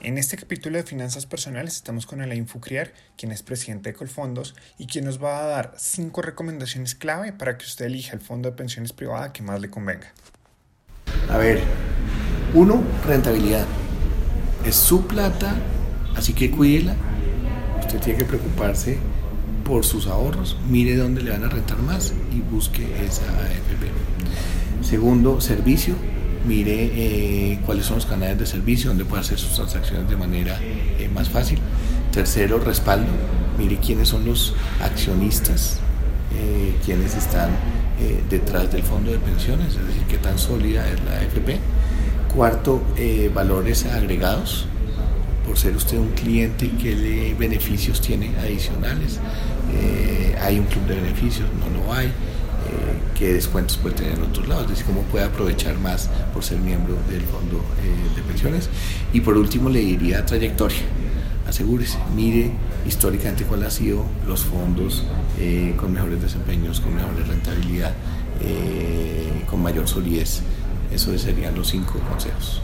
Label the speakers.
Speaker 1: En este capítulo de Finanzas Personales estamos con Alain Fucriar, quien es presidente de Colfondos y quien nos va a dar cinco recomendaciones clave para que usted elija el fondo de pensiones privada que más le convenga.
Speaker 2: A ver, uno, rentabilidad. Es su plata, así que cuídela. Usted tiene que preocuparse por sus ahorros, mire dónde le van a rentar más y busque esa AFP. Segundo, servicio mire eh, cuáles son los canales de servicio donde puede hacer sus transacciones de manera eh, más fácil. Tercero, respaldo, mire quiénes son los accionistas, eh, quiénes están detrás del fondo de pensiones, es decir, qué tan sólida es la AFP. Cuarto, valores agregados, por ser usted un cliente, qué beneficios tiene adicionales. hay un club de beneficios, no lo hay qué descuentos puede tener en otros lados, es decir, cómo puede aprovechar más por ser miembro del fondo eh, de pensiones. Y por último le diría trayectoria. Asegúrese, mire históricamente cuáles han sido los fondos eh, con mejores desempeños, con mejor rentabilidad, eh, con mayor solidez. Esos serían los cinco consejos.